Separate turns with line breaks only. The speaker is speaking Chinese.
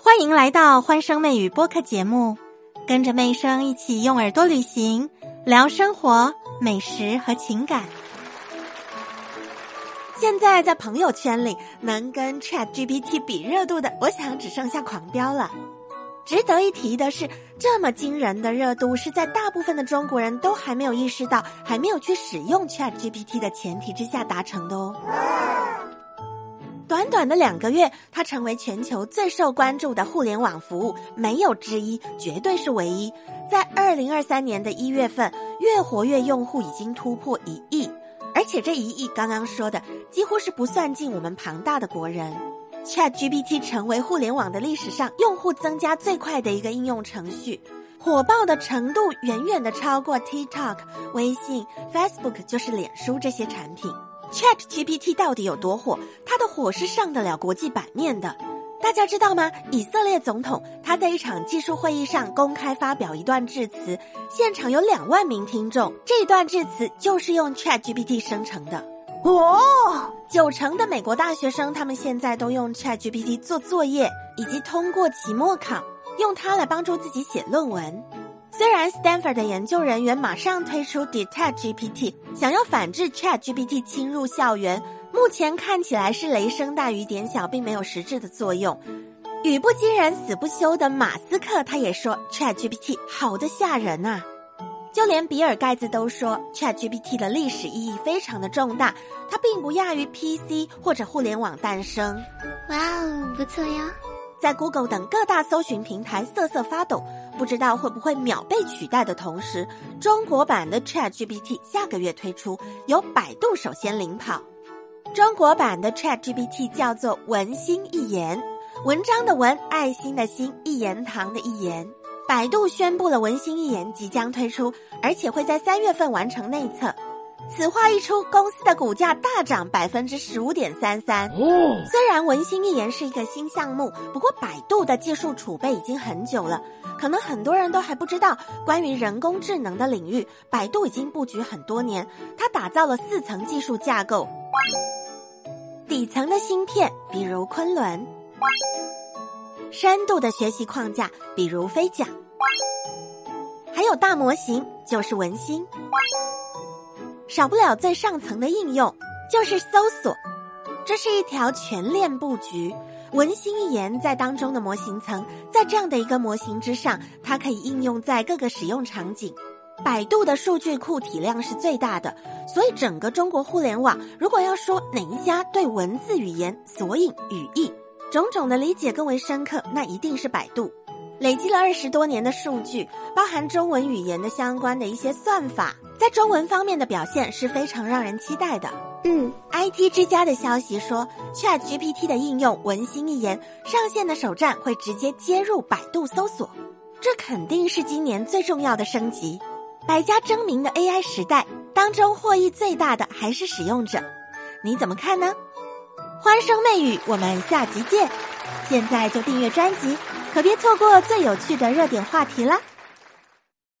欢迎来到欢声妹语播客节目，跟着妹声一起用耳朵旅行，聊生活、美食和情感。现在在朋友圈里，能跟 Chat GPT 比热度的，我想只剩下狂飙了。值得一提的是，这么惊人的热度是在大部分的中国人都还没有意识到、还没有去使用 Chat GPT 的前提之下达成的哦。短短的两个月，它成为全球最受关注的互联网服务，没有之一，绝对是唯一。在二零二三年的一月份，月活跃用户已经突破一亿，而且这一亿刚刚说的几乎是不算进我们庞大的国人。ChatGPT 成为互联网的历史上用户增加最快的一个应用程序，火爆的程度远远的超过 TikTok、微信、Facebook，就是脸书这些产品。Chat GPT 到底有多火？它的火是上得了国际版面的。大家知道吗？以色列总统他在一场技术会议上公开发表一段致辞，现场有两万名听众。这段致辞就是用 Chat GPT 生成的。哦，九成的美国大学生他们现在都用 Chat GPT 做作业，以及通过期末考，用它来帮助自己写论文。虽然 Stanford 的研究人员马上推出 Detect GPT，想要反制 Chat GPT 侵入校园，目前看起来是雷声大雨点小，并没有实质的作用。语不惊人死不休的马斯克他也说 Chat GPT 好的吓人呐，就连比尔盖茨都说 Chat GPT 的历史意义非常的重大，它并不亚于 PC 或者互联网诞生。
哇哦，不错哟。
在 Google 等各大搜寻平台瑟瑟发抖，不知道会不会秒被取代的同时，中国版的 Chat GPT 下个月推出，由百度首先领跑。中国版的 Chat GPT 叫做文心一言，文章的文，爱心的心，一言堂的一言。百度宣布了文心一言即将推出，而且会在三月份完成内测。此话一出，公司的股价大涨百分之十五点三三。虽然文心一言是一个新项目，不过百度的技术储备已经很久了。可能很多人都还不知道，关于人工智能的领域，百度已经布局很多年。它打造了四层技术架构，底层的芯片，比如昆仑；深度的学习框架，比如飞甲；还有大模型，就是文心。少不了最上层的应用，就是搜索。这是一条全链布局，文心一言在当中的模型层，在这样的一个模型之上，它可以应用在各个使用场景。百度的数据库体量是最大的，所以整个中国互联网，如果要说哪一家对文字语言、索引、语义种种的理解更为深刻，那一定是百度。累积了二十多年的数据，包含中文语言的相关的一些算法。在中文方面的表现是非常让人期待的。
嗯
，IT 之家的消息说，Chat GPT 的应用文心一言上线的首站会直接接入百度搜索，这肯定是今年最重要的升级。百家争鸣的 AI 时代当中，获益最大的还是使用者，你怎么看呢？欢声媚语，我们下集见。现在就订阅专辑，可别错过最有趣的热点话题了。